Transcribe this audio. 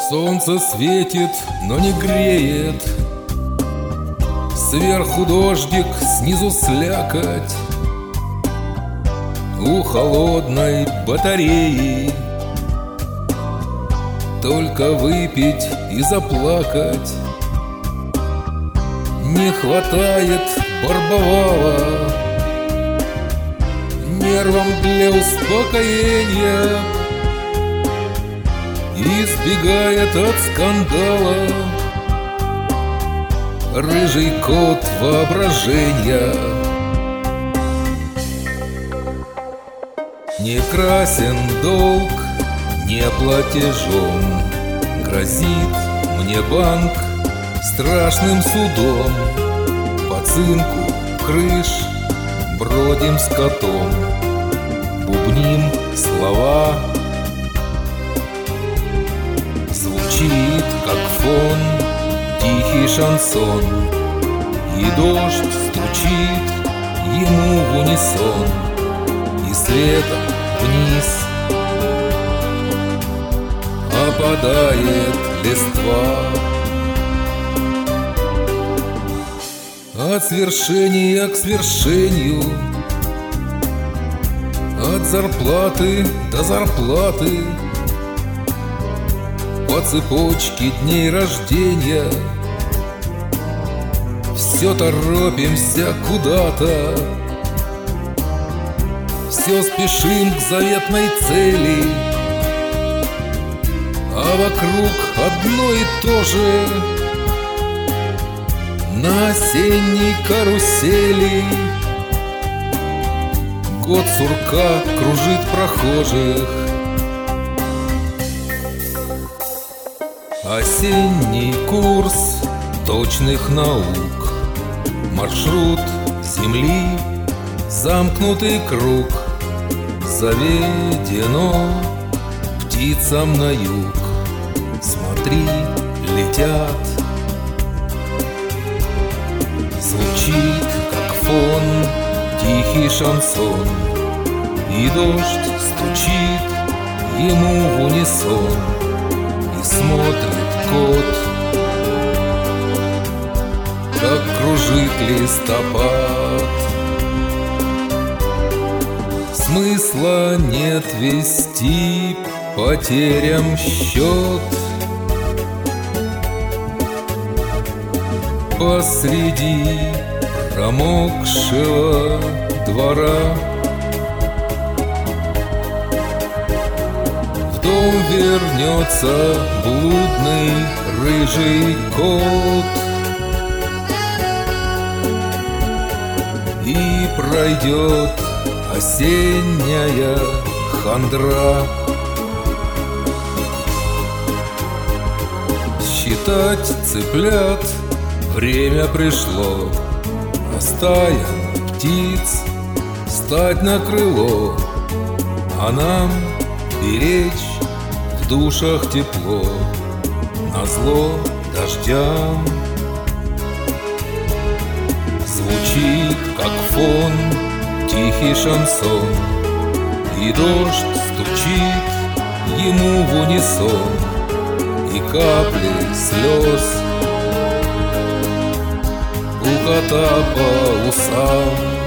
Солнце светит, но не греет. Сверху дождик, снизу слякоть. У холодной батареи. Только выпить и заплакать. Не хватает барбовала Нервам для успокоения Избегает от скандала. Рыжий кот воображения Не красен долг, не платежом Грозит мне банк страшным судом. По цинку крыш бродим с котом Бубним слова Звучит, как фон, тихий шансон. И дождь стучит ему в унисон. И следом вниз Опадает листва. От свершения к свершению От зарплаты до зарплаты по цепочке дней рождения. Все торопимся куда-то. Все спешим к заветной цели. А вокруг одно и то же. На осенней карусели. Год сурка кружит прохожих Осенний курс точных наук. Маршрут Земли Замкнутый круг. Заведено птицам на юг. Смотри, летят. Звучит, как фон, тихий шансон. И дождь стучит ему в унисон. И смотрит кот Как кружит листопад. Смысла нет вести потерям счет. Посреди промокшего двора Вернется блудный рыжий кот. И пройдет осенняя хандра. Считать цыплят время пришло. Стая птиц стать на крыло А нам беречь душах тепло На зло дождям. Звучит, как фон, тихий шансон И дождь стучит ему в унисон И капли слез у кота по усам